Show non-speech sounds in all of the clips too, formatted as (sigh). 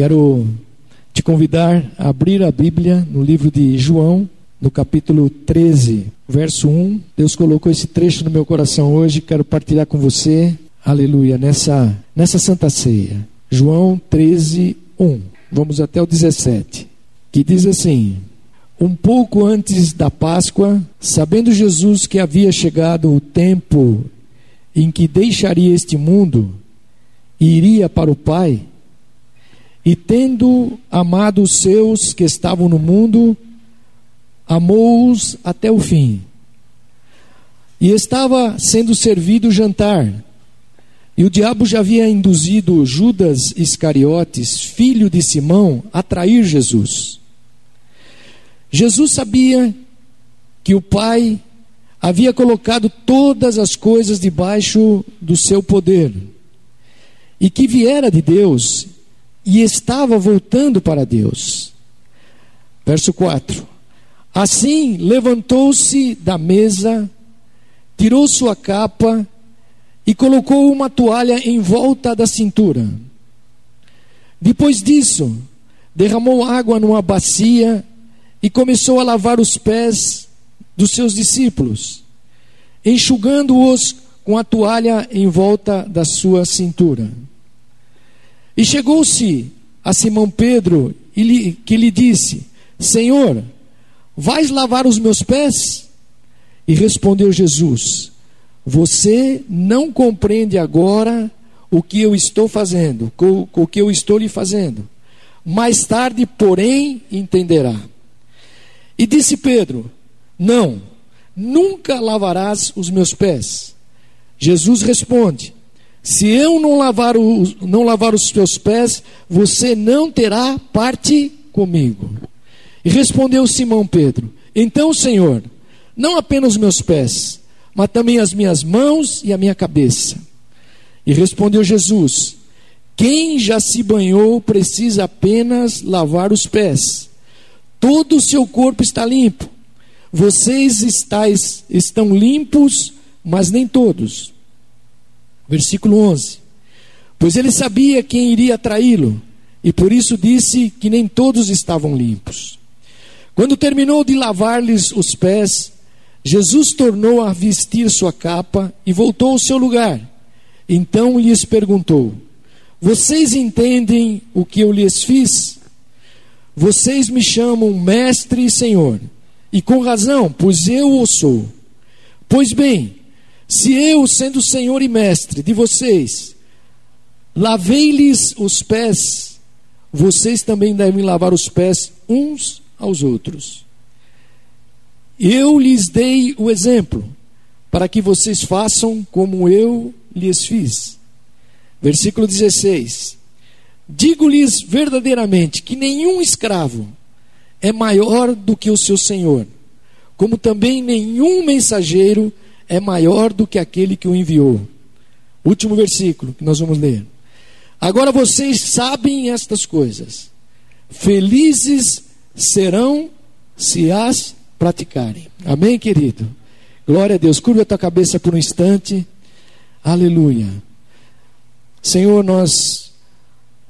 Quero te convidar a abrir a Bíblia no livro de João, no capítulo 13, verso 1. Deus colocou esse trecho no meu coração hoje, quero partilhar com você. Aleluia, nessa nessa santa ceia. João 13, 1. Vamos até o 17, que diz assim: Um pouco antes da Páscoa, sabendo Jesus que havia chegado o tempo em que deixaria este mundo e iria para o Pai, e tendo amado os seus que estavam no mundo, amou-os até o fim. E estava sendo servido o jantar. E o diabo já havia induzido Judas Iscariotes, filho de Simão, a trair Jesus. Jesus sabia que o Pai havia colocado todas as coisas debaixo do seu poder e que viera de Deus e estava voltando para Deus. Verso 4: Assim levantou-se da mesa, tirou sua capa e colocou uma toalha em volta da cintura. Depois disso, derramou água numa bacia e começou a lavar os pés dos seus discípulos, enxugando-os com a toalha em volta da sua cintura. E chegou-se a Simão Pedro e lhe, que lhe disse: Senhor, vais lavar os meus pés? E respondeu Jesus: Você não compreende agora o que eu estou fazendo, o, o que eu estou lhe fazendo. Mais tarde, porém, entenderá. E disse Pedro: Não, nunca lavarás os meus pés. Jesus responde: se eu não lavar, o, não lavar os teus pés, você não terá parte comigo. E respondeu Simão Pedro: Então, Senhor, não apenas meus pés, mas também as minhas mãos e a minha cabeça. E respondeu Jesus: Quem já se banhou precisa apenas lavar os pés. Todo o seu corpo está limpo. Vocês estáis, estão limpos, mas nem todos. Versículo 11. Pois ele sabia quem iria traí-lo, e por isso disse que nem todos estavam limpos. Quando terminou de lavar-lhes os pés, Jesus tornou a vestir sua capa e voltou ao seu lugar. Então lhes perguntou: Vocês entendem o que eu lhes fiz? Vocês me chamam mestre e senhor, e com razão, pois eu o sou. Pois bem, se eu, sendo Senhor e Mestre de vocês, lavei-lhes os pés, vocês também devem lavar os pés uns aos outros. Eu lhes dei o exemplo, para que vocês façam como eu lhes fiz. Versículo 16: Digo-lhes verdadeiramente que nenhum escravo é maior do que o seu senhor, como também nenhum mensageiro é maior do que aquele que o enviou. Último versículo que nós vamos ler. Agora vocês sabem estas coisas. Felizes serão se as praticarem. Amém, querido? Glória a Deus. Curva a tua cabeça por um instante. Aleluia. Senhor, nós,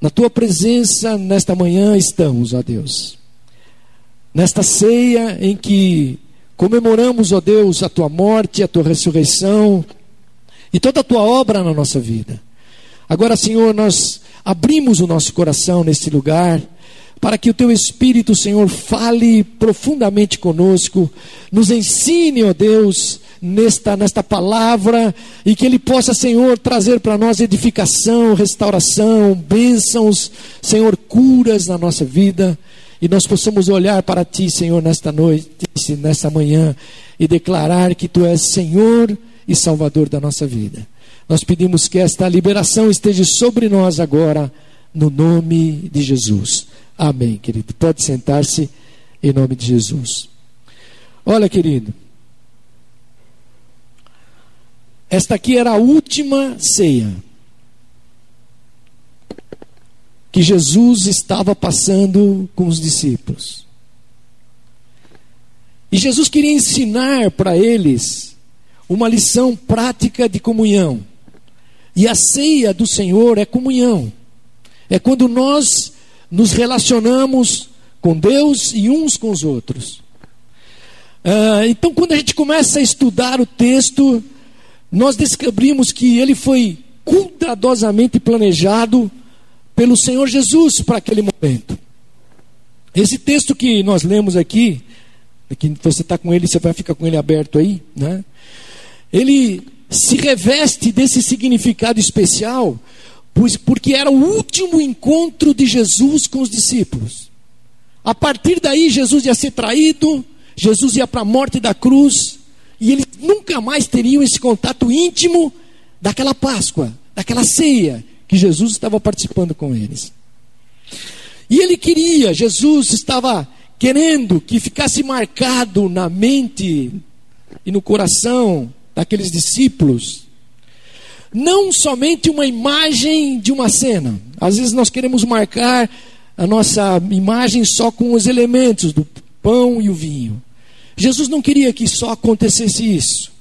na tua presença nesta manhã estamos, ó Deus. Nesta ceia em que Comemoramos, ó Deus, a tua morte, a tua ressurreição e toda a tua obra na nossa vida. Agora, Senhor, nós abrimos o nosso coração neste lugar para que o teu Espírito, Senhor, fale profundamente conosco, nos ensine, ó Deus, nesta, nesta palavra e que Ele possa, Senhor, trazer para nós edificação, restauração, bênçãos, Senhor, curas na nossa vida e nós possamos olhar para Ti, Senhor, nesta noite, nesta manhã, e declarar que Tu és Senhor e Salvador da nossa vida. Nós pedimos que esta liberação esteja sobre nós agora, no nome de Jesus. Amém, querido. Pode sentar-se em nome de Jesus. Olha, querido. Esta aqui era a última ceia. Que Jesus estava passando com os discípulos. E Jesus queria ensinar para eles uma lição prática de comunhão. E a ceia do Senhor é comunhão. É quando nós nos relacionamos com Deus e uns com os outros. Uh, então, quando a gente começa a estudar o texto, nós descobrimos que ele foi cuidadosamente planejado pelo Senhor Jesus para aquele momento. Esse texto que nós lemos aqui, que você está com ele, você vai ficar com ele aberto aí, né? Ele se reveste desse significado especial, pois, porque era o último encontro de Jesus com os discípulos. A partir daí, Jesus ia ser traído, Jesus ia para a morte da cruz, e eles nunca mais teriam esse contato íntimo daquela Páscoa, daquela ceia que Jesus estava participando com eles. E ele queria, Jesus estava querendo que ficasse marcado na mente e no coração daqueles discípulos, não somente uma imagem de uma cena. Às vezes nós queremos marcar a nossa imagem só com os elementos do pão e o vinho. Jesus não queria que só acontecesse isso.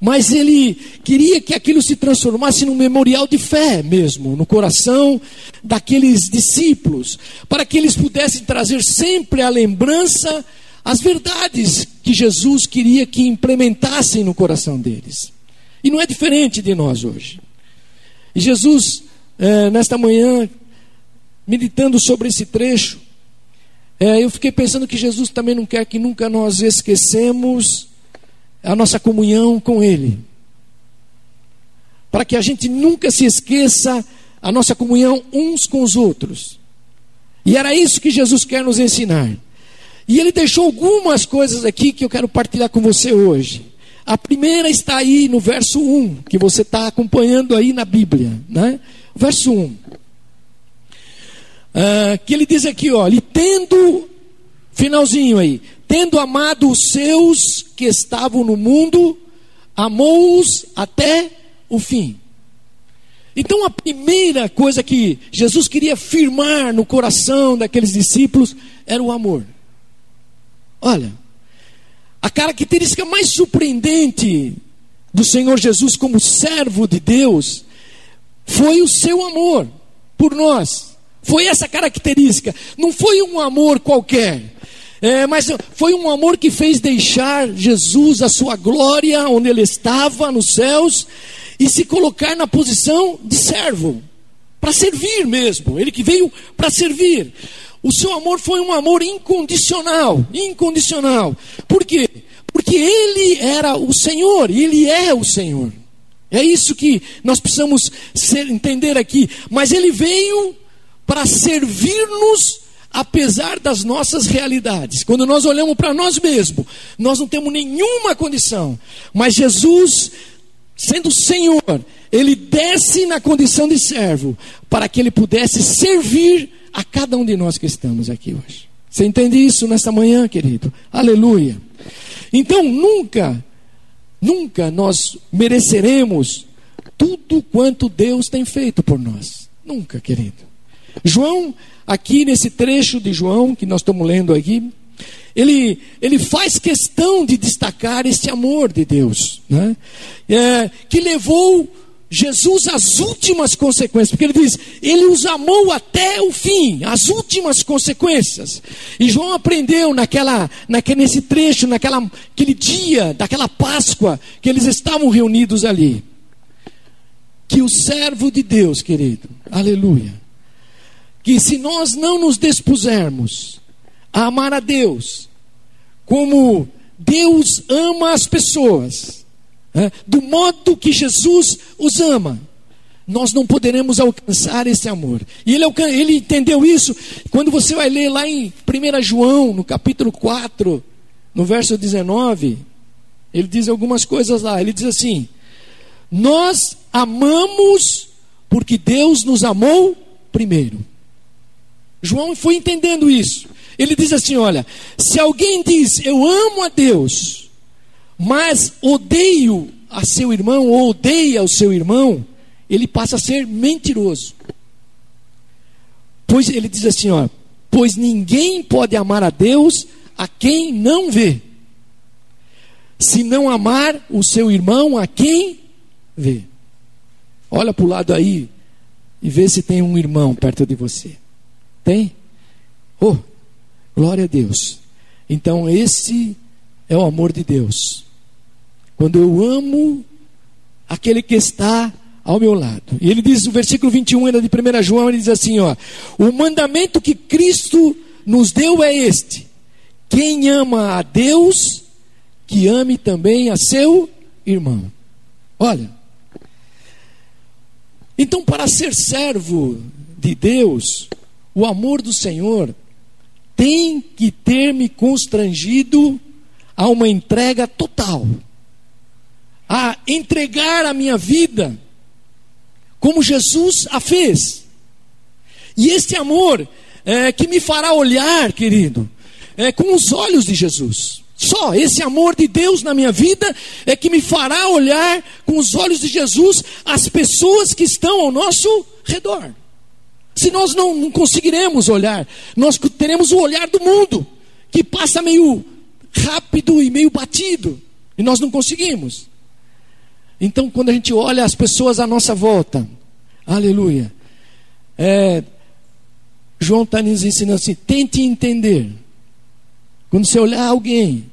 Mas ele queria que aquilo se transformasse num memorial de fé mesmo, no coração daqueles discípulos, para que eles pudessem trazer sempre a lembrança as verdades que Jesus queria que implementassem no coração deles. E não é diferente de nós hoje. E Jesus, é, nesta manhã, meditando sobre esse trecho, é, eu fiquei pensando que Jesus também não quer que nunca nós esquecemos a nossa comunhão com Ele. Para que a gente nunca se esqueça a nossa comunhão uns com os outros. E era isso que Jesus quer nos ensinar. E ele deixou algumas coisas aqui que eu quero partilhar com você hoje. A primeira está aí no verso 1, que você está acompanhando aí na Bíblia. Né? Verso 1. Uh, ah, que ele diz aqui, ó, e tendo, finalzinho aí, tendo amado os seus que estavam no mundo, amou-os até o fim. Então a primeira coisa que Jesus queria firmar no coração daqueles discípulos era o amor. Olha, a característica mais surpreendente do Senhor Jesus como servo de Deus foi o seu amor por nós. Foi essa característica. Não foi um amor qualquer. É, mas foi um amor que fez deixar Jesus a sua glória, onde ele estava nos céus, e se colocar na posição de servo, para servir mesmo. Ele que veio para servir. O seu amor foi um amor incondicional, incondicional. Por quê? Porque ele era o Senhor, ele é o Senhor. É isso que nós precisamos ser, entender aqui. Mas ele veio para servir-nos apesar das nossas realidades. Quando nós olhamos para nós mesmos, nós não temos nenhuma condição. Mas Jesus, sendo Senhor, ele desce na condição de servo para que ele pudesse servir a cada um de nós que estamos aqui hoje. Você entende isso nesta manhã, querido? Aleluia. Então, nunca, nunca nós mereceremos tudo quanto Deus tem feito por nós. Nunca, querido. João, aqui nesse trecho de João que nós estamos lendo aqui, ele, ele faz questão de destacar esse amor de Deus, né? É, que levou Jesus as últimas consequências, porque ele diz, ele os amou até o fim, as últimas consequências. E João aprendeu naquela, naquele, nesse trecho, naquela, aquele dia daquela Páscoa que eles estavam reunidos ali, que o servo de Deus, querido, aleluia, que se nós não nos dispusermos a amar a Deus, como Deus ama as pessoas, é, do modo que Jesus os ama, nós não poderemos alcançar esse amor. E ele, ele entendeu isso quando você vai ler lá em 1 João, no capítulo 4, no verso 19, ele diz algumas coisas lá. Ele diz assim: Nós amamos porque Deus nos amou primeiro. João foi entendendo isso. Ele diz assim: Olha, se alguém diz eu amo a Deus, mas odeio a seu irmão ou odeia o seu irmão, ele passa a ser mentiroso. Pois ele diz assim, ó, pois ninguém pode amar a Deus a quem não vê. Se não amar o seu irmão a quem vê. Olha para o lado aí e vê se tem um irmão perto de você. Tem? Oh, glória a Deus. Então, esse é o amor de Deus. Quando eu amo aquele que está ao meu lado. E ele diz no versículo 21 ainda de 1 João, ele diz assim, ó: "O mandamento que Cristo nos deu é este: quem ama a Deus, que ame também a seu irmão." Olha. Então, para ser servo de Deus, o amor do Senhor tem que ter me constrangido a uma entrega total, a entregar a minha vida como Jesus a fez. E este amor é, que me fará olhar, querido, é, com os olhos de Jesus. Só esse amor de Deus na minha vida é que me fará olhar com os olhos de Jesus as pessoas que estão ao nosso redor. Se nós não, não conseguiremos olhar, nós teremos o olhar do mundo, que passa meio rápido e meio batido, e nós não conseguimos. Então, quando a gente olha as pessoas à nossa volta, aleluia, é, João está nos ensinando assim: tente entender. Quando você olhar alguém,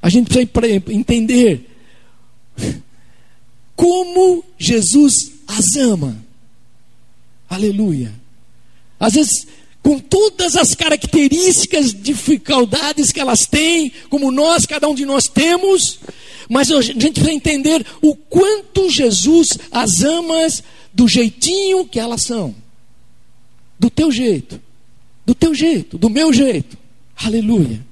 a gente precisa entender (laughs) como Jesus as ama. Aleluia. Às vezes, com todas as características, dificuldades que elas têm, como nós, cada um de nós temos, mas a gente precisa entender o quanto Jesus as ama do jeitinho que elas são. Do teu jeito. Do teu jeito, do meu jeito. Aleluia.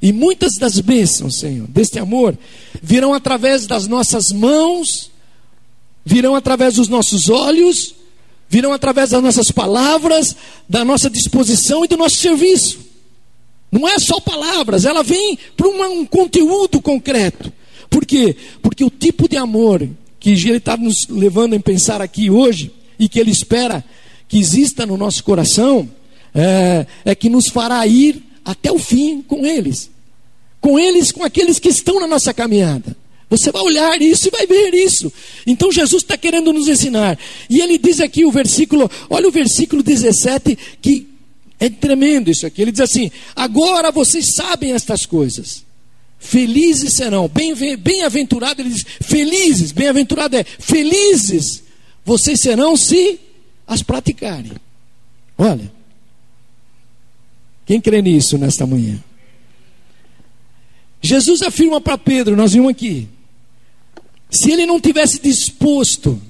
E muitas das bênçãos, Senhor, deste amor, virão através das nossas mãos, virão através dos nossos olhos, virão através das nossas palavras, da nossa disposição e do nosso serviço. Não é só palavras, ela vem para um conteúdo concreto. Por quê? Porque o tipo de amor que ele está nos levando a pensar aqui hoje e que ele espera que exista no nosso coração é, é que nos fará ir até o fim com eles, com eles, com aqueles que estão na nossa caminhada. Você vai olhar isso e vai ver isso. Então Jesus está querendo nos ensinar. E ele diz aqui o versículo, olha o versículo 17, que é tremendo isso aqui. Ele diz assim: Agora vocês sabem estas coisas. Felizes serão, bem-aventurado, bem ele diz, felizes, bem-aventurado é, felizes vocês serão se as praticarem. Olha, quem crê nisso nesta manhã? Jesus afirma para Pedro, nós vimos aqui, se ele não tivesse disposto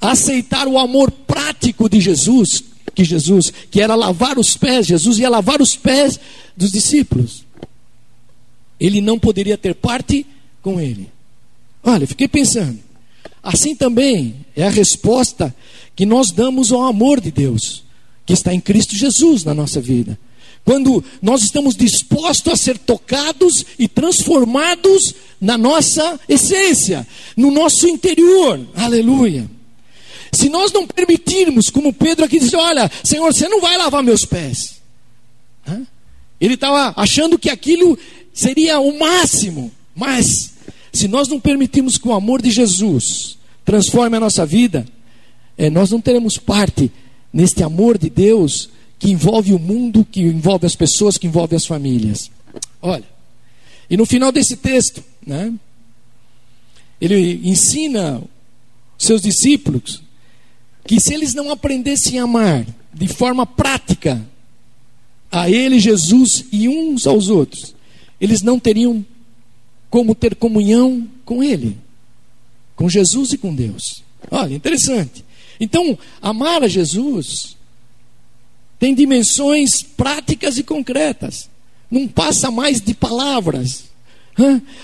a aceitar o amor prático de Jesus, que Jesus, que era lavar os pés, Jesus ia lavar os pés dos discípulos ele não poderia ter parte com ele. Olha, fiquei pensando. Assim também é a resposta que nós damos ao amor de Deus, que está em Cristo Jesus na nossa vida. Quando nós estamos dispostos a ser tocados e transformados na nossa essência, no nosso interior. Aleluia. Se nós não permitirmos, como Pedro aqui disse: Olha, Senhor, você não vai lavar meus pés. Ele estava achando que aquilo seria o máximo. Mas, se nós não permitirmos que o amor de Jesus transforme a nossa vida, é, nós não teremos parte neste amor de Deus que envolve o mundo, que envolve as pessoas, que envolve as famílias. Olha, e no final desse texto, né, ele ensina seus discípulos que se eles não aprendessem a amar de forma prática a Ele, Jesus e uns aos outros, eles não teriam como ter comunhão com Ele, com Jesus e com Deus. Olha, interessante. Então, amar a Jesus tem dimensões práticas e concretas. Não passa mais de palavras.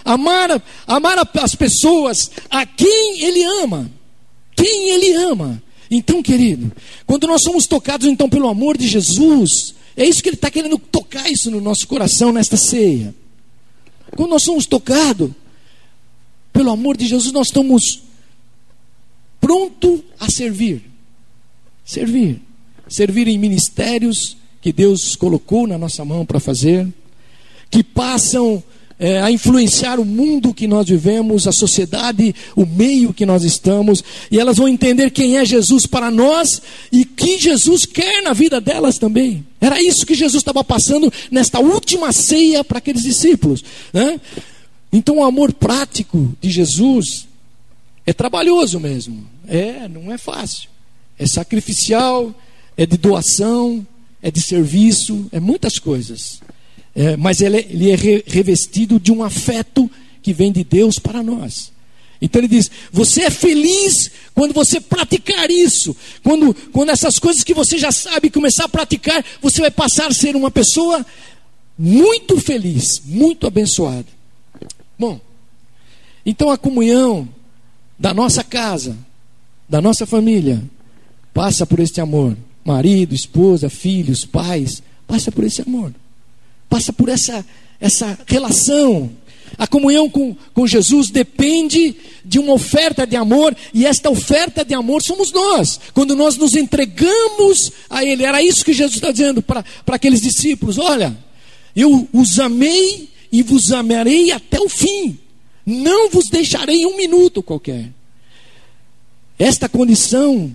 Amar, amar as pessoas a quem Ele ama. Quem Ele ama. Então, querido, quando nós somos tocados então pelo amor de Jesus, é isso que Ele está querendo tocar isso no nosso coração nesta ceia. Quando nós somos tocados pelo amor de Jesus, nós estamos pronto a servir. Servir. Servir em ministérios que Deus colocou na nossa mão para fazer, que passam é, a influenciar o mundo que nós vivemos, a sociedade, o meio que nós estamos, e elas vão entender quem é Jesus para nós e que Jesus quer na vida delas também. Era isso que Jesus estava passando nesta última ceia para aqueles discípulos. Né? Então, o amor prático de Jesus é trabalhoso mesmo, é, não é fácil, é sacrificial, é de doação, é de serviço, é muitas coisas. É, mas ele, ele é revestido de um afeto que vem de Deus para nós. Então ele diz: você é feliz quando você praticar isso. Quando, quando essas coisas que você já sabe começar a praticar, você vai passar a ser uma pessoa muito feliz, muito abençoada. Bom, então a comunhão da nossa casa, da nossa família, passa por este amor. Marido, esposa, filhos, pais, passa por esse amor passa por essa, essa relação. A comunhão com, com Jesus depende de uma oferta de amor, e esta oferta de amor somos nós, quando nós nos entregamos a Ele. Era isso que Jesus está dizendo para aqueles discípulos: olha, eu os amei e vos amarei até o fim, não vos deixarei um minuto qualquer. Esta condição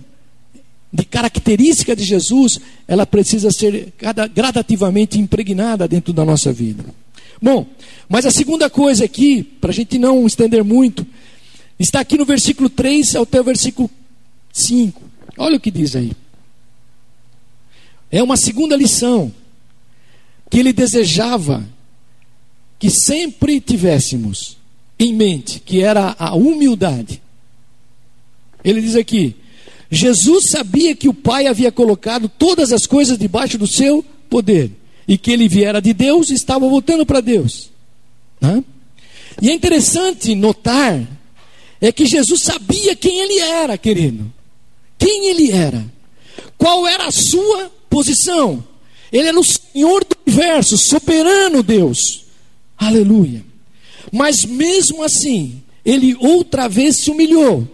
de característica de Jesus, ela precisa ser gradativamente impregnada dentro da nossa vida. Bom, mas a segunda coisa aqui, para a gente não estender muito, está aqui no versículo 3 até o versículo 5. Olha o que diz aí. É uma segunda lição que ele desejava que sempre tivéssemos em mente, que era a humildade. Ele diz aqui: Jesus sabia que o Pai havia colocado todas as coisas debaixo do seu poder e que ele viera de Deus e estava voltando para Deus. Né? E é interessante notar é que Jesus sabia quem ele era, querido. Quem ele era? Qual era a sua posição? Ele era o Senhor do universo, soberano Deus. Aleluia. Mas mesmo assim, ele outra vez se humilhou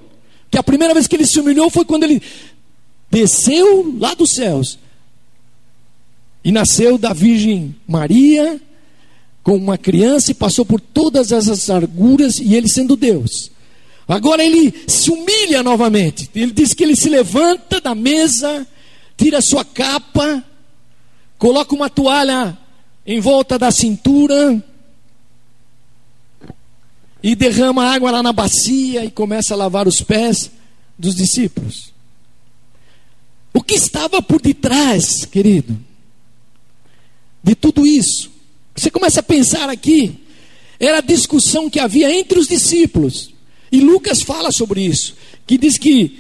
que a primeira vez que ele se humilhou foi quando ele desceu lá dos céus e nasceu da Virgem Maria com uma criança e passou por todas essas arguras e ele sendo Deus. Agora ele se humilha novamente. Ele diz que ele se levanta da mesa, tira sua capa, coloca uma toalha em volta da cintura, e derrama água lá na bacia e começa a lavar os pés dos discípulos. O que estava por detrás, querido, de tudo isso? Você começa a pensar aqui, era a discussão que havia entre os discípulos. E Lucas fala sobre isso, que diz que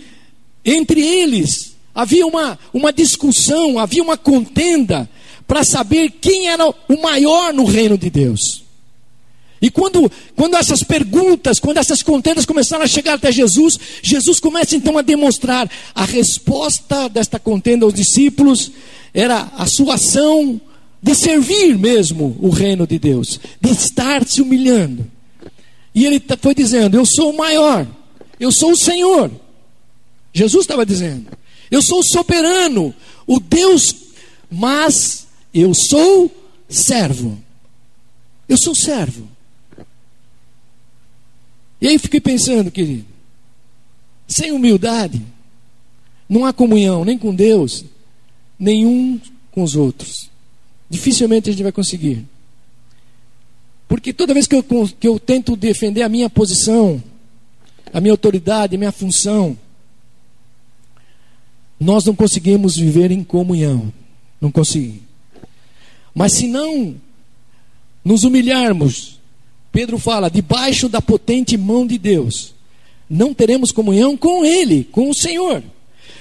entre eles havia uma, uma discussão, havia uma contenda para saber quem era o maior no reino de Deus. E quando, quando essas perguntas, quando essas contendas começaram a chegar até Jesus, Jesus começa então a demonstrar a resposta desta contenda aos discípulos era a sua ação de servir mesmo o reino de Deus, de estar se humilhando. E ele foi dizendo: Eu sou o maior, eu sou o Senhor. Jesus estava dizendo: Eu sou o soberano, o Deus, mas eu sou servo. Eu sou servo. E aí fiquei pensando, querido, sem humildade, não há comunhão nem com Deus, nenhum com os outros. Dificilmente a gente vai conseguir. Porque toda vez que eu, que eu tento defender a minha posição, a minha autoridade, a minha função, nós não conseguimos viver em comunhão. Não conseguimos. Mas se não nos humilharmos Pedro fala: debaixo da potente mão de Deus, não teremos comunhão com Ele, com o Senhor.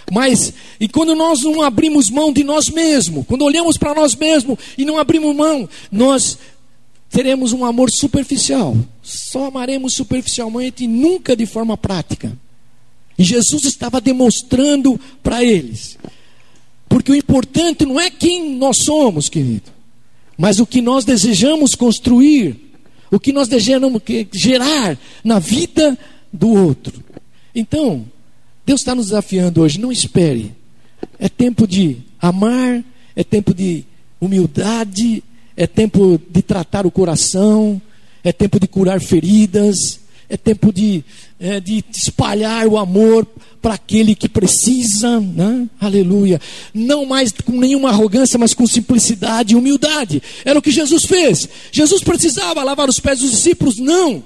Mas, e quando nós não abrimos mão de nós mesmos, quando olhamos para nós mesmos e não abrimos mão, nós teremos um amor superficial. Só amaremos superficialmente e nunca de forma prática. E Jesus estava demonstrando para eles. Porque o importante não é quem nós somos, querido, mas o que nós desejamos construir o que nós desejamos gerar na vida do outro. Então, Deus está nos desafiando hoje, não espere. É tempo de amar, é tempo de humildade, é tempo de tratar o coração, é tempo de curar feridas, é tempo de, é, de espalhar o amor para aquele que precisa, né? aleluia. Não mais com nenhuma arrogância, mas com simplicidade e humildade. Era o que Jesus fez. Jesus precisava lavar os pés dos discípulos? Não.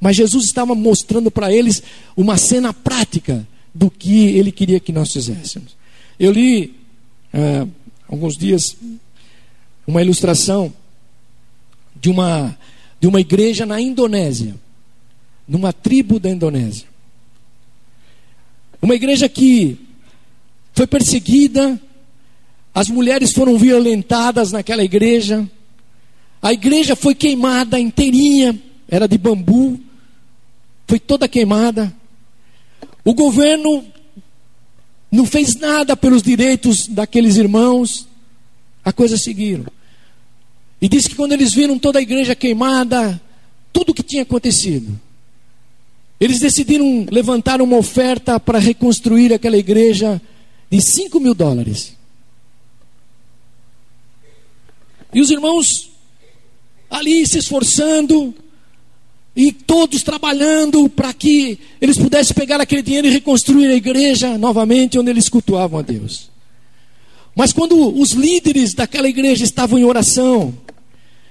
Mas Jesus estava mostrando para eles uma cena prática do que ele queria que nós fizéssemos. Eu li é, alguns dias uma ilustração de uma, de uma igreja na Indonésia numa tribo da Indonésia. Uma igreja que foi perseguida, as mulheres foram violentadas naquela igreja, a igreja foi queimada inteirinha, era de bambu, foi toda queimada. O governo não fez nada pelos direitos daqueles irmãos, a coisa seguiram. E diz que quando eles viram toda a igreja queimada, tudo o que tinha acontecido, eles decidiram levantar uma oferta para reconstruir aquela igreja de 5 mil dólares. E os irmãos ali se esforçando, e todos trabalhando para que eles pudessem pegar aquele dinheiro e reconstruir a igreja novamente onde eles cultuavam a Deus. Mas quando os líderes daquela igreja estavam em oração,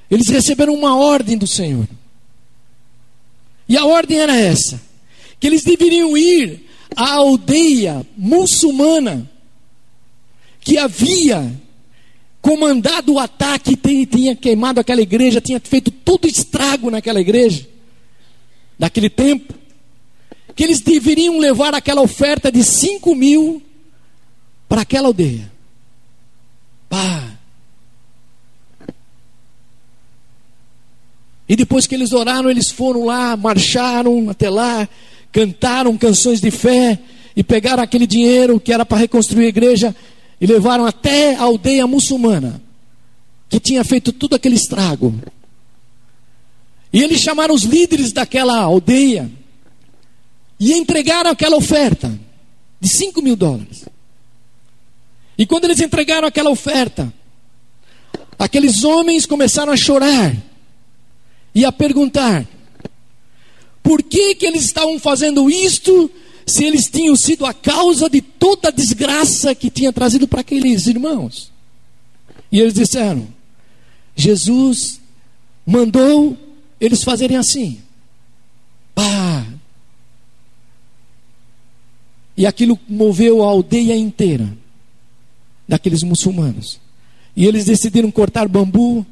eles receberam uma ordem do Senhor. E a ordem era essa: que eles deveriam ir à aldeia muçulmana que havia comandado o ataque, tinha queimado aquela igreja, tinha feito todo estrago naquela igreja, daquele tempo, que eles deveriam levar aquela oferta de 5 mil para aquela aldeia. Pá, E depois que eles oraram, eles foram lá, marcharam até lá, cantaram canções de fé e pegaram aquele dinheiro que era para reconstruir a igreja e levaram até a aldeia muçulmana, que tinha feito tudo aquele estrago. E eles chamaram os líderes daquela aldeia e entregaram aquela oferta de 5 mil dólares. E quando eles entregaram aquela oferta, aqueles homens começaram a chorar e a perguntar: por que, que eles estavam fazendo isto se eles tinham sido a causa de toda a desgraça que tinha trazido para aqueles irmãos? E eles disseram: Jesus mandou eles fazerem assim. Pá! E aquilo moveu a aldeia inteira daqueles muçulmanos. E eles decidiram cortar bambu,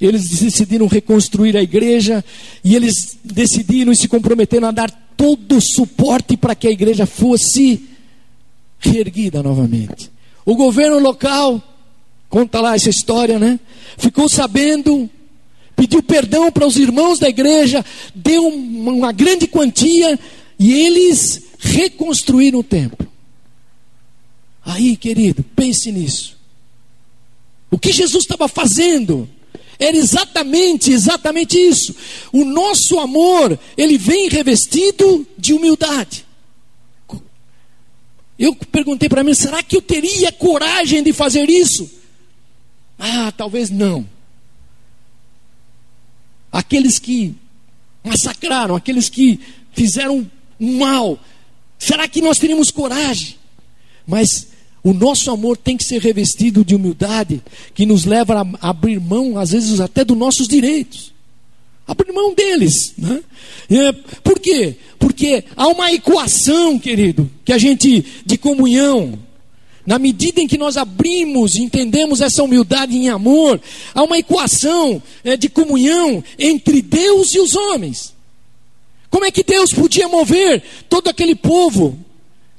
eles decidiram reconstruir a igreja e eles decidiram e se comprometeram a dar todo o suporte para que a igreja fosse reerguida novamente. O governo local, conta lá essa história, né? Ficou sabendo, pediu perdão para os irmãos da igreja, deu uma grande quantia e eles reconstruíram o templo. Aí, querido, pense nisso. O que Jesus estava fazendo? Era exatamente, exatamente isso. O nosso amor, ele vem revestido de humildade. Eu perguntei para mim, será que eu teria coragem de fazer isso? Ah, talvez não. Aqueles que massacraram, aqueles que fizeram mal, será que nós teríamos coragem? Mas o nosso amor tem que ser revestido de humildade, que nos leva a abrir mão, às vezes, até dos nossos direitos. Abrir mão deles. Né? É, por quê? Porque há uma equação, querido, que a gente, de comunhão, na medida em que nós abrimos e entendemos essa humildade em amor, há uma equação é, de comunhão entre Deus e os homens. Como é que Deus podia mover todo aquele povo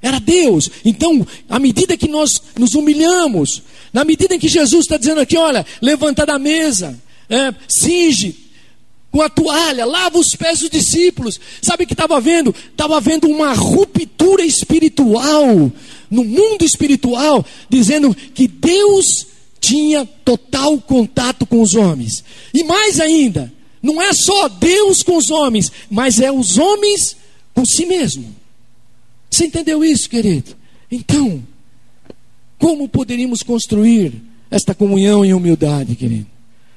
era Deus. Então, à medida que nós nos humilhamos, na medida em que Jesus está dizendo aqui, olha, levanta da mesa, é, cinge com a toalha, lava os pés dos discípulos. Sabe o que estava vendo? Estava vendo uma ruptura espiritual, no mundo espiritual, dizendo que Deus tinha total contato com os homens. E mais ainda, não é só Deus com os homens, mas é os homens com si mesmo. Você entendeu isso, querido? Então, como poderíamos construir esta comunhão em humildade, querido?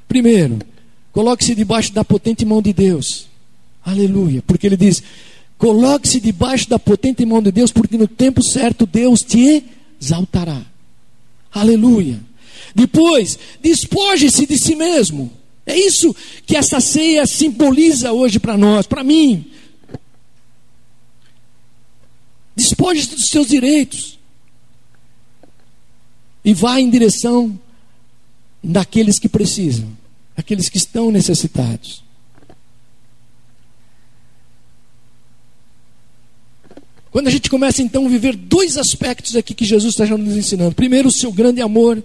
Primeiro, Coloque-se debaixo da potente mão de Deus. Aleluia. Porque ele diz: Coloque-se debaixo da potente mão de Deus, porque no tempo certo Deus te exaltará. Aleluia. Depois, despoje-se de si mesmo. É isso que essa ceia simboliza hoje para nós, para mim. Despoje-se dos seus direitos. E vá em direção daqueles que precisam, daqueles que estão necessitados. Quando a gente começa então a viver dois aspectos aqui que Jesus está nos ensinando: primeiro, o seu grande amor,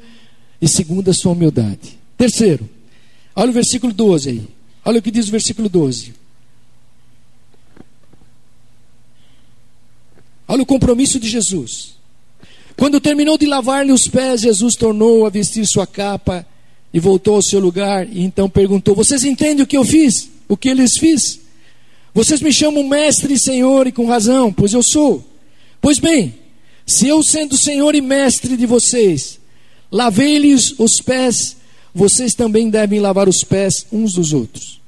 e segundo, a sua humildade. Terceiro, olha o versículo 12 aí. Olha o que diz o versículo 12. Olha o compromisso de Jesus. Quando terminou de lavar-lhe os pés, Jesus tornou a vestir sua capa e voltou ao seu lugar. E então perguntou: Vocês entendem o que eu fiz? O que eles fiz? Vocês me chamam mestre e senhor, e com razão, pois eu sou. Pois bem, se eu, sendo senhor e mestre de vocês, lavei-lhes os pés, vocês também devem lavar os pés uns dos outros.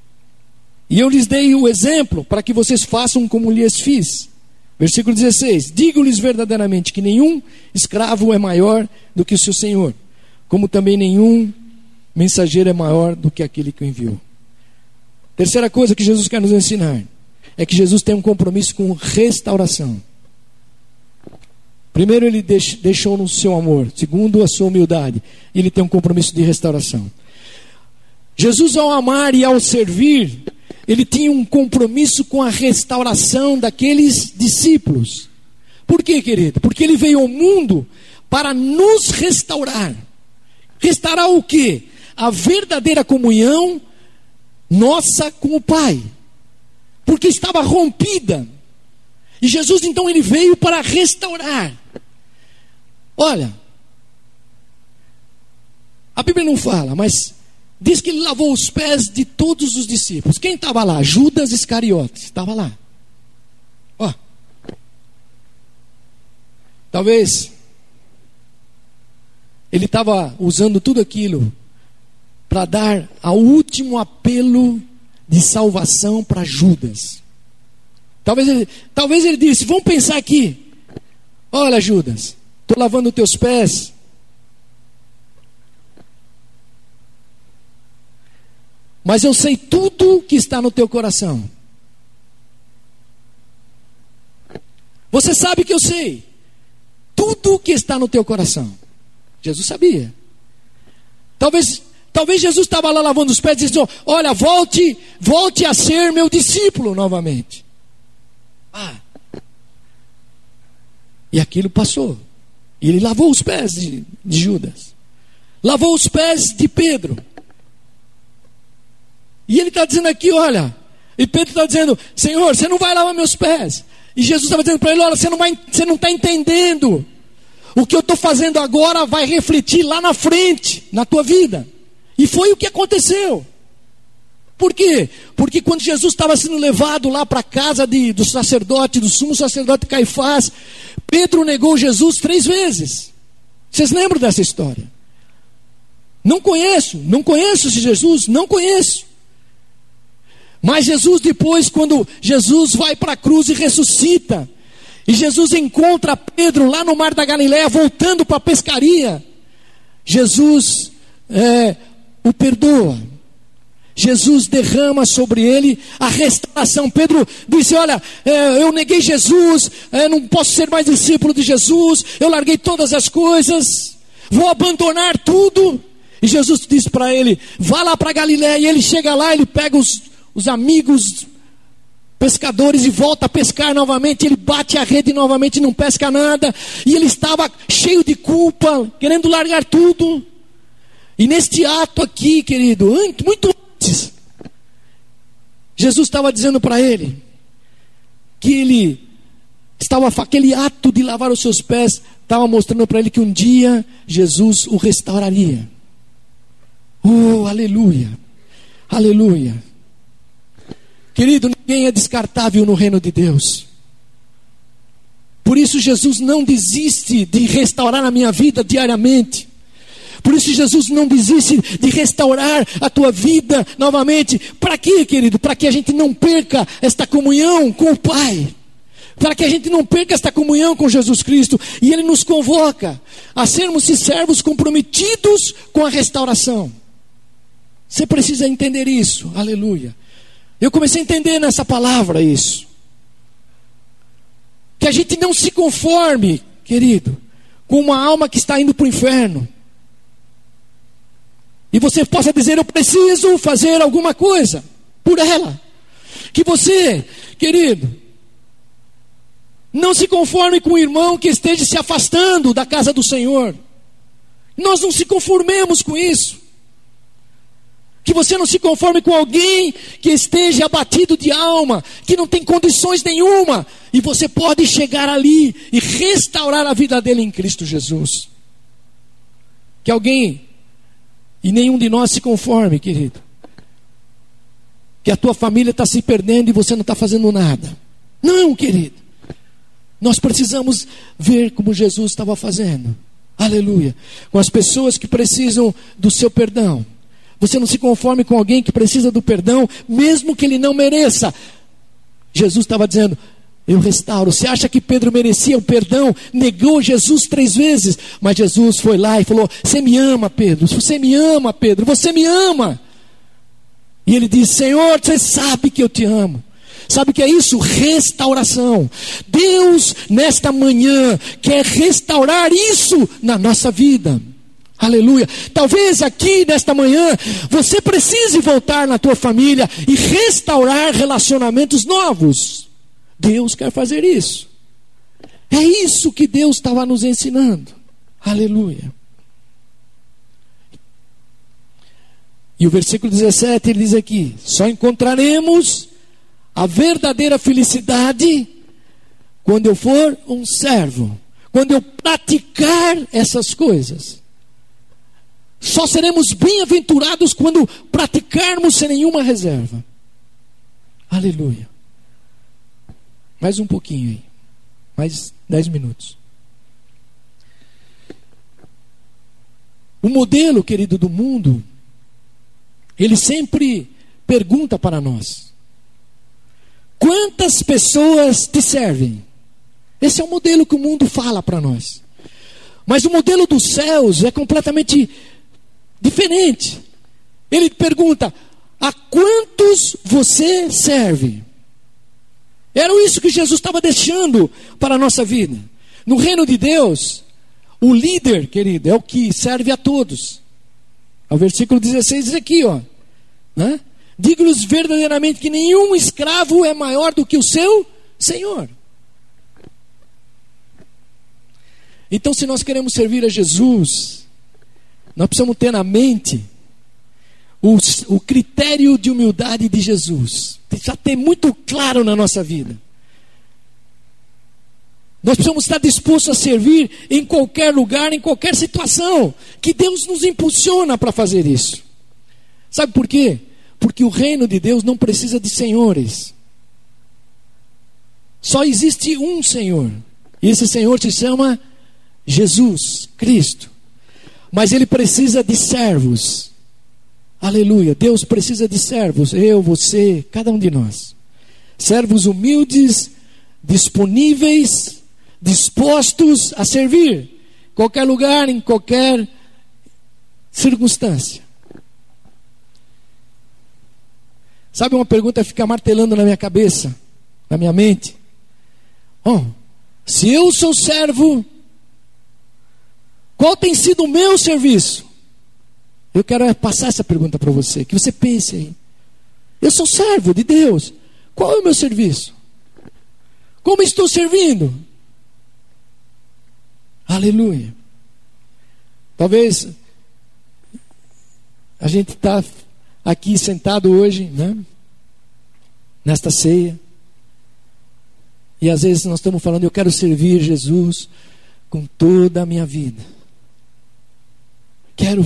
E eu lhes dei o exemplo para que vocês façam como lhes fiz. Versículo 16: Digo-lhes verdadeiramente que nenhum escravo é maior do que o seu senhor, como também nenhum mensageiro é maior do que aquele que o enviou. Terceira coisa que Jesus quer nos ensinar é que Jesus tem um compromisso com restauração. Primeiro, ele deixou no seu amor. Segundo, a sua humildade. Ele tem um compromisso de restauração. Jesus, ao amar e ao servir, ele tinha um compromisso com a restauração daqueles discípulos. Por quê, querido? Porque ele veio ao mundo para nos restaurar. Restaurar o quê? A verdadeira comunhão nossa com o Pai porque estava rompida. E Jesus então ele veio para restaurar. Olha, a Bíblia não fala, mas diz que ele lavou os pés de todos os discípulos. Quem estava lá? Judas Iscariotes estava lá. Ó, talvez ele estava usando tudo aquilo para dar ao último apelo de salvação para Judas. Talvez ele, talvez ele disse: Vamos pensar aqui. Olha, Judas, estou lavando teus pés. Mas eu sei tudo que está no teu coração. Você sabe que eu sei. Tudo que está no teu coração. Jesus sabia. Talvez Talvez Jesus estava lá lavando os pés e disse: Olha, volte, volte a ser meu discípulo novamente. Ah. E aquilo passou. E ele lavou os pés de, de Judas, lavou os pés de Pedro. E ele está dizendo aqui: Olha, e Pedro está dizendo: Senhor, você não vai lavar meus pés. E Jesus estava dizendo para ele: Olha, você não está entendendo. O que eu estou fazendo agora vai refletir lá na frente, na tua vida. E foi o que aconteceu. Por quê? Porque quando Jesus estava sendo levado lá para a casa de, do sacerdote, do sumo sacerdote Caifás, Pedro negou Jesus três vezes. Vocês lembram dessa história? Não conheço, não conheço esse Jesus, não conheço. Mas Jesus, depois, quando Jesus vai para a cruz e ressuscita, e Jesus encontra Pedro lá no mar da Galiléia, voltando para a pescaria, Jesus é, o perdoa. Jesus derrama sobre ele a restauração. Pedro disse: Olha, é, eu neguei Jesus, é, não posso ser mais discípulo de Jesus, eu larguei todas as coisas, vou abandonar tudo. E Jesus disse para ele: Vá lá para Galiléia. E ele chega lá, ele pega os, os amigos pescadores e volta a pescar novamente. Ele bate a rede novamente, não pesca nada. E ele estava cheio de culpa, querendo largar tudo. E neste ato aqui, querido, muito antes, Jesus estava dizendo para ele que ele estava aquele ato de lavar os seus pés estava mostrando para ele que um dia Jesus o restauraria. Oh, aleluia. Aleluia. Querido, ninguém é descartável no reino de Deus. Por isso Jesus não desiste de restaurar a minha vida diariamente. Por isso Jesus não desiste de restaurar a tua vida novamente. Para quê, querido? Para que a gente não perca esta comunhão com o Pai. Para que a gente não perca esta comunhão com Jesus Cristo. E Ele nos convoca a sermos servos comprometidos com a restauração. Você precisa entender isso. Aleluia. Eu comecei a entender nessa palavra isso. Que a gente não se conforme, querido, com uma alma que está indo para o inferno. E você possa dizer: Eu preciso fazer alguma coisa por ela. Que você, querido, não se conforme com o irmão que esteja se afastando da casa do Senhor. Nós não se conformemos com isso. Que você não se conforme com alguém que esteja abatido de alma, que não tem condições nenhuma, e você pode chegar ali e restaurar a vida dele em Cristo Jesus. Que alguém, e nenhum de nós se conforme, querido, que a tua família está se perdendo e você não está fazendo nada. Não, querido. Nós precisamos ver como Jesus estava fazendo. Aleluia. Com as pessoas que precisam do seu perdão. Você não se conforme com alguém que precisa do perdão, mesmo que ele não mereça. Jesus estava dizendo: Eu restauro. Você acha que Pedro merecia o perdão? Negou Jesus três vezes. Mas Jesus foi lá e falou: Você me ama, Pedro. Você me ama, Pedro. Você me ama. E ele disse: Senhor, você sabe que eu te amo. Sabe o que é isso? Restauração. Deus, nesta manhã, quer restaurar isso na nossa vida. Aleluia. Talvez aqui nesta manhã você precise voltar na tua família e restaurar relacionamentos novos. Deus quer fazer isso. É isso que Deus estava nos ensinando. Aleluia. E o versículo 17 ele diz aqui: só encontraremos a verdadeira felicidade quando eu for um servo, quando eu praticar essas coisas. Só seremos bem-aventurados quando praticarmos sem nenhuma reserva. Aleluia. Mais um pouquinho aí. Mais dez minutos. O modelo, querido, do mundo, ele sempre pergunta para nós: quantas pessoas te servem? Esse é o modelo que o mundo fala para nós. Mas o modelo dos céus é completamente diferente. Ele pergunta: a quantos você serve? Era isso que Jesus estava deixando para a nossa vida. No reino de Deus, o líder, querido, é o que serve a todos. O versículo 16 diz aqui, ó. Né? Digo-lhes verdadeiramente que nenhum escravo é maior do que o seu senhor. Então, se nós queremos servir a Jesus, nós precisamos ter na mente o, o critério de humildade de Jesus. Precisa ter muito claro na nossa vida. Nós precisamos estar dispostos a servir em qualquer lugar, em qualquer situação. Que Deus nos impulsiona para fazer isso. Sabe por quê? Porque o reino de Deus não precisa de senhores. Só existe um Senhor. E esse Senhor se chama Jesus Cristo mas ele precisa de servos. Aleluia. Deus precisa de servos. Eu, você, cada um de nós. Servos humildes, disponíveis, dispostos a servir. Qualquer lugar, em qualquer circunstância. Sabe uma pergunta fica martelando na minha cabeça, na minha mente? Se eu sou servo qual tem sido o meu serviço? Eu quero passar essa pergunta para você, que você pense aí. Eu sou servo de Deus. Qual é o meu serviço? Como estou servindo? Aleluia. Talvez a gente está aqui sentado hoje, né? Nesta ceia. E às vezes nós estamos falando, eu quero servir Jesus com toda a minha vida. Quero.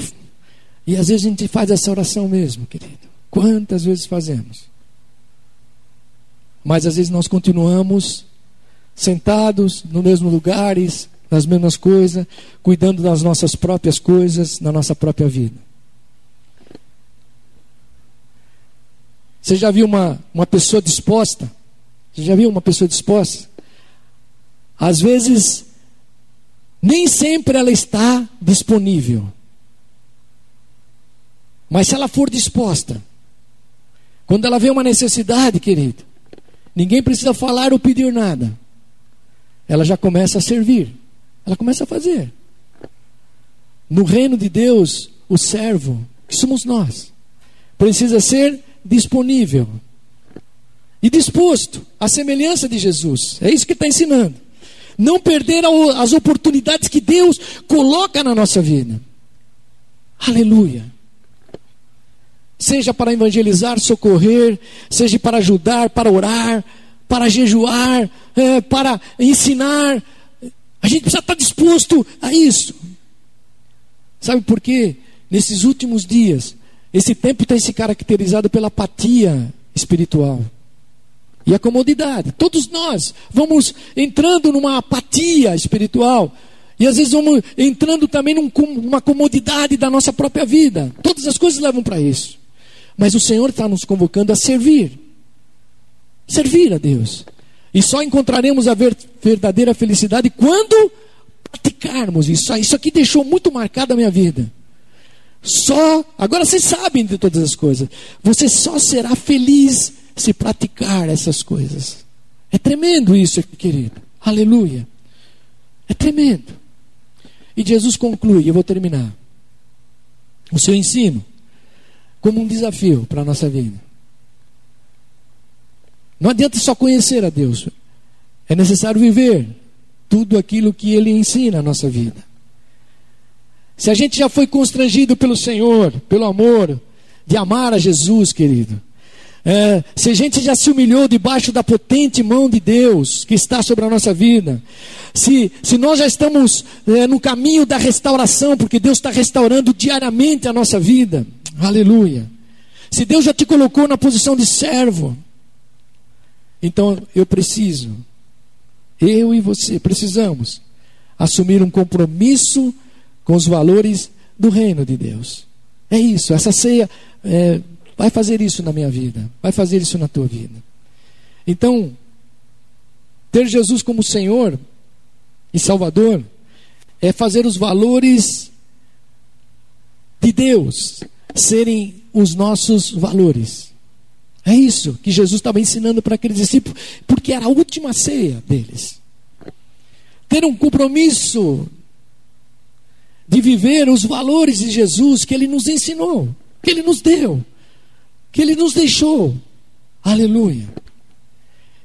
E às vezes a gente faz essa oração mesmo, querido. Quantas vezes fazemos? Mas às vezes nós continuamos sentados no mesmo lugares, nas mesmas coisas, cuidando das nossas próprias coisas, na nossa própria vida. Você já viu uma, uma pessoa disposta? Você já viu uma pessoa disposta? Às vezes, nem sempre ela está disponível. Mas se ela for disposta, quando ela vê uma necessidade, querido, ninguém precisa falar ou pedir nada. Ela já começa a servir. Ela começa a fazer. No reino de Deus, o servo, que somos nós, precisa ser disponível e disposto à semelhança de Jesus. É isso que está ensinando. Não perder as oportunidades que Deus coloca na nossa vida. Aleluia. Seja para evangelizar, socorrer, seja para ajudar, para orar, para jejuar, é, para ensinar. A gente precisa estar disposto a isso. Sabe por quê? Nesses últimos dias, esse tempo tem se caracterizado pela apatia espiritual e a comodidade. Todos nós vamos entrando numa apatia espiritual. E às vezes vamos entrando também numa comodidade da nossa própria vida. Todas as coisas levam para isso. Mas o Senhor está nos convocando a servir. Servir a Deus. E só encontraremos a verdadeira felicidade quando praticarmos isso. Isso aqui deixou muito marcada a minha vida. Só, agora vocês sabem de todas as coisas. Você só será feliz se praticar essas coisas. É tremendo isso, querido. Aleluia. É tremendo. E Jesus conclui, eu vou terminar. O seu ensino como um desafio para a nossa vida. Não adianta só conhecer a Deus. É necessário viver tudo aquilo que Ele ensina à nossa vida. Se a gente já foi constrangido pelo Senhor, pelo amor de amar a Jesus, querido. É, se a gente já se humilhou debaixo da potente mão de Deus que está sobre a nossa vida, se, se nós já estamos é, no caminho da restauração, porque Deus está restaurando diariamente a nossa vida, aleluia. Se Deus já te colocou na posição de servo, então eu preciso, eu e você precisamos assumir um compromisso com os valores do reino de Deus. É isso, essa ceia é, vai fazer isso na minha vida, vai fazer isso na tua vida. Então, ter Jesus como Senhor e Salvador é fazer os valores de Deus serem os nossos valores. É isso que Jesus estava ensinando para aqueles discípulos, porque era a última ceia deles. Ter um compromisso de viver os valores de Jesus que ele nos ensinou, que ele nos deu, que ele nos deixou. Aleluia.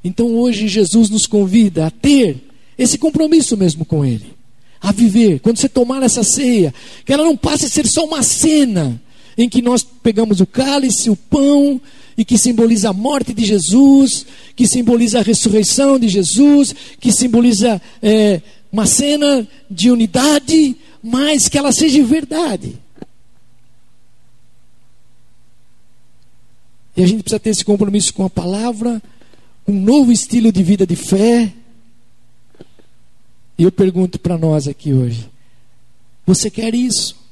Então hoje Jesus nos convida a ter esse compromisso mesmo com ele, a viver. Quando você tomar essa ceia, que ela não passe a ser só uma cena em que nós pegamos o cálice, o pão, e que simboliza a morte de Jesus, que simboliza a ressurreição de Jesus, que simboliza é, uma cena de unidade, mas que ela seja verdade. E a gente precisa ter esse compromisso com a palavra, um novo estilo de vida de fé. E eu pergunto para nós aqui hoje: você quer isso?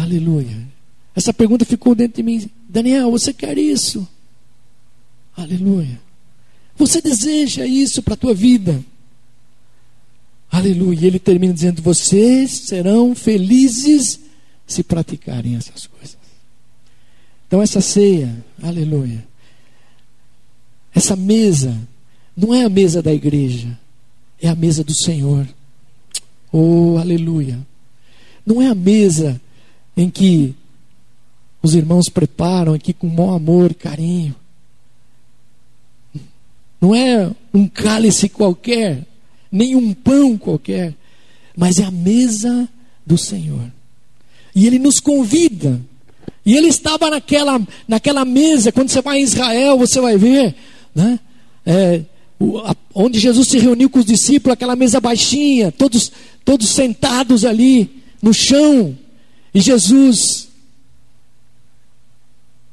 Aleluia. Essa pergunta ficou dentro de mim. Daniel, você quer isso? Aleluia. Você deseja isso para a tua vida? Aleluia. Ele termina dizendo: Vocês serão felizes se praticarem essas coisas. Então, essa ceia, aleluia. Essa mesa, não é a mesa da igreja, é a mesa do Senhor. Oh, aleluia. Não é a mesa em que os irmãos preparam aqui com maior amor e carinho. Não é um cálice qualquer, nem um pão qualquer, mas é a mesa do Senhor. E Ele nos convida. E Ele estava naquela, naquela mesa, quando você vai em Israel, você vai ver, né? É, onde Jesus se reuniu com os discípulos, aquela mesa baixinha, todos, todos sentados ali no chão, e Jesus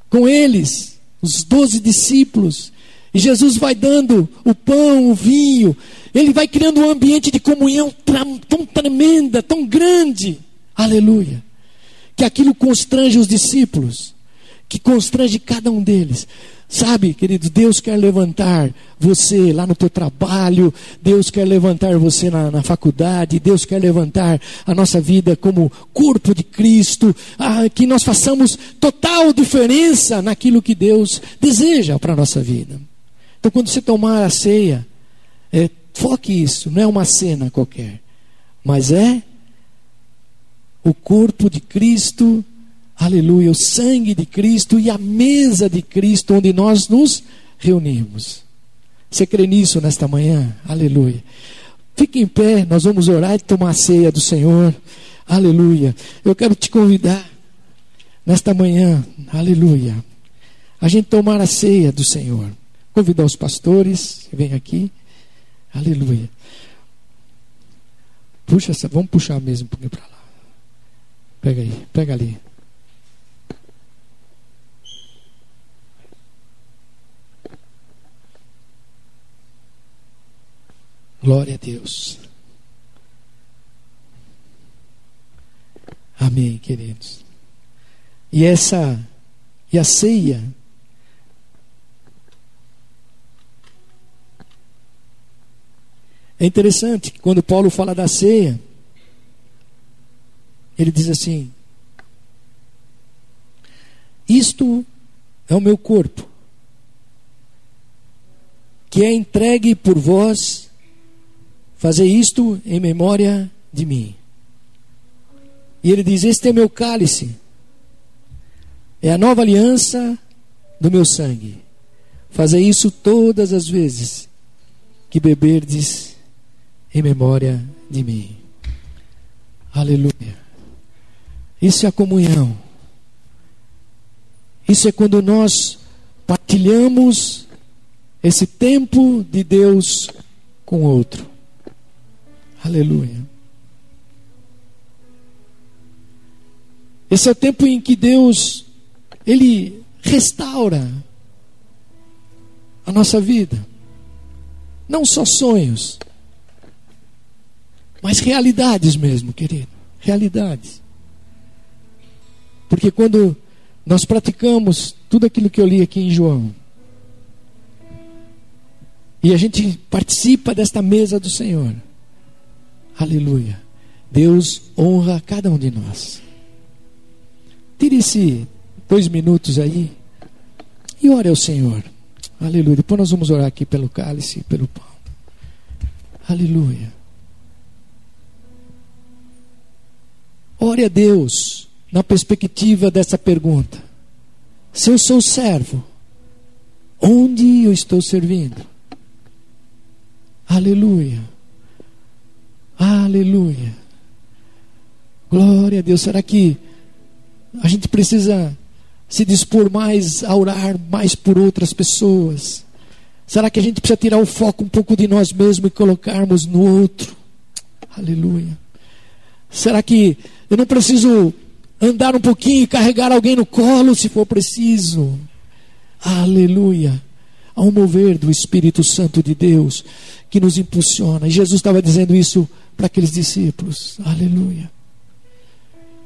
com eles, os doze discípulos, E Jesus vai dando o pão, o vinho, ele vai criando um ambiente de comunhão tão tremenda, tão grande. Aleluia. Que aquilo constrange os discípulos, que constrange cada um deles. Sabe, querido, Deus quer levantar você lá no teu trabalho, Deus quer levantar você na, na faculdade, Deus quer levantar a nossa vida como corpo de Cristo, ah, que nós façamos total diferença naquilo que Deus deseja para a nossa vida. Então, quando você tomar a ceia, é, foque isso, não é uma cena qualquer, mas é o corpo de Cristo aleluia, o sangue de Cristo e a mesa de Cristo onde nós nos reunimos. Você crê nisso nesta manhã? Aleluia. Fique em pé, nós vamos orar e tomar a ceia do Senhor. Aleluia. Eu quero te convidar nesta manhã, aleluia, a gente tomar a ceia do Senhor. Convidar os pastores, vem aqui. Aleluia. Puxa, vamos puxar mesmo um pouquinho para lá. Pega aí, pega ali. Glória a Deus. Amém, queridos. E essa e a ceia É interessante que quando Paulo fala da ceia, ele diz assim: Isto é o meu corpo, que é entregue por vós Fazer isto em memória de mim. E ele diz: Este é meu cálice, é a nova aliança do meu sangue. Fazer isso todas as vezes que beberdes em memória de mim. Aleluia. Isso é a comunhão. Isso é quando nós partilhamos esse tempo de Deus com outro. Aleluia. Esse é o tempo em que Deus ele restaura a nossa vida. Não só sonhos, mas realidades mesmo, querido. Realidades. Porque quando nós praticamos tudo aquilo que eu li aqui em João, e a gente participa desta mesa do Senhor, Aleluia. Deus honra cada um de nós. Tire-se dois minutos aí e ore ao Senhor. Aleluia. Depois nós vamos orar aqui pelo cálice e pelo pão. Aleluia. Ore a Deus na perspectiva dessa pergunta. Se eu sou servo, onde eu estou servindo? Aleluia. Aleluia. Glória a Deus. Será que a gente precisa se dispor mais a orar mais por outras pessoas? Será que a gente precisa tirar o foco um pouco de nós mesmos e colocarmos no outro? Aleluia. Será que eu não preciso andar um pouquinho e carregar alguém no colo se for preciso? Aleluia. Há um mover do Espírito Santo de Deus que nos impulsiona. E Jesus estava dizendo isso para aqueles discípulos. Aleluia.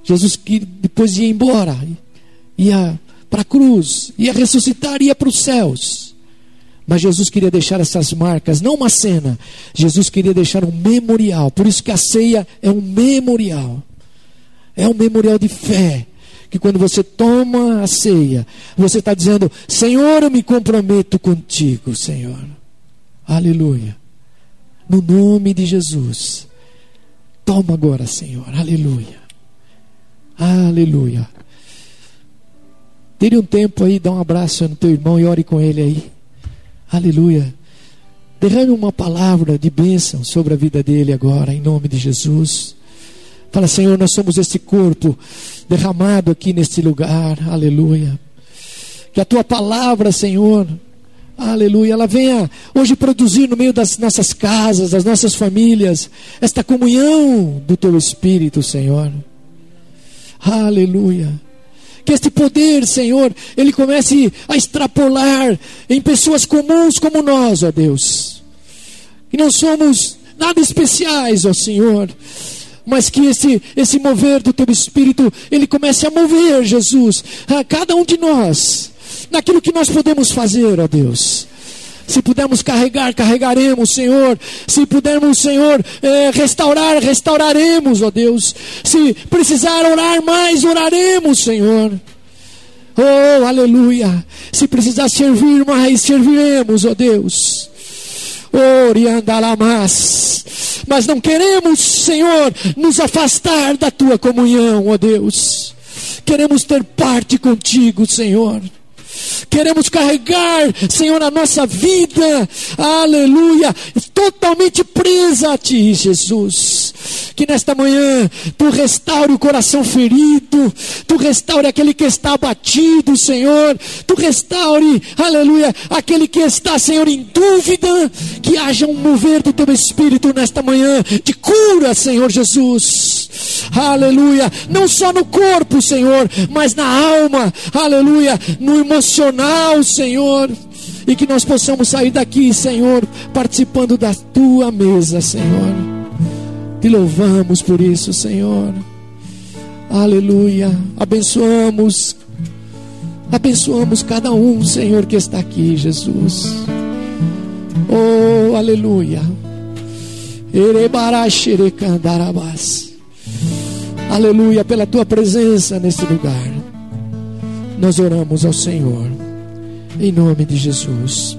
Jesus que depois ia embora, ia para a cruz, ia ressuscitar, ia para os céus. Mas Jesus queria deixar essas marcas, não uma cena. Jesus queria deixar um memorial. Por isso que a ceia é um memorial. É um memorial de fé. Que quando você toma a ceia, você está dizendo: Senhor, eu me comprometo contigo, Senhor. Aleluia. No nome de Jesus. Toma agora, Senhor. Aleluia. Aleluia. Tire um tempo aí, dá um abraço no teu irmão e ore com ele aí. Aleluia. Derrame uma palavra de bênção sobre a vida dele agora, em nome de Jesus. Fala, Senhor, nós somos esse corpo derramado aqui neste lugar. Aleluia. Que a tua palavra, Senhor, Aleluia. Ela venha hoje produzir no meio das nossas casas, das nossas famílias, esta comunhão do teu Espírito, Senhor. Aleluia. Que este poder, Senhor, ele comece a extrapolar em pessoas comuns como nós, ó Deus. E não somos nada especiais, ó Senhor. Mas que esse, esse mover do teu espírito, ele comece a mover, Jesus, a cada um de nós, naquilo que nós podemos fazer, ó Deus. Se pudermos carregar, carregaremos, Senhor. Se pudermos, Senhor, é, restaurar, restauraremos, ó Deus. Se precisar orar mais, oraremos, Senhor. Oh, aleluia. Se precisar servir mais, serviremos, ó Deus. Oriandalamas. Mas não queremos, Senhor, nos afastar da tua comunhão, ó Deus. Queremos ter parte contigo, Senhor. Queremos carregar, Senhor, a nossa vida, aleluia, totalmente presa a Ti, Jesus. Que nesta manhã Tu restaure o coração ferido, Tu restaure aquele que está abatido, Senhor. Tu restaure, aleluia, aquele que está, Senhor, em dúvida. Que haja um mover do Teu Espírito nesta manhã de cura, Senhor Jesus. Aleluia, não só no corpo, Senhor, mas na alma, aleluia, no emocional Senhor, e que nós possamos sair daqui, Senhor, participando da tua mesa, Senhor. Te louvamos por isso, Senhor. Aleluia. Abençoamos, abençoamos cada um, Senhor, que está aqui, Jesus. Oh, aleluia. Aleluia, pela tua presença nesse lugar. Nós oramos ao Senhor. Em nome de Jesus.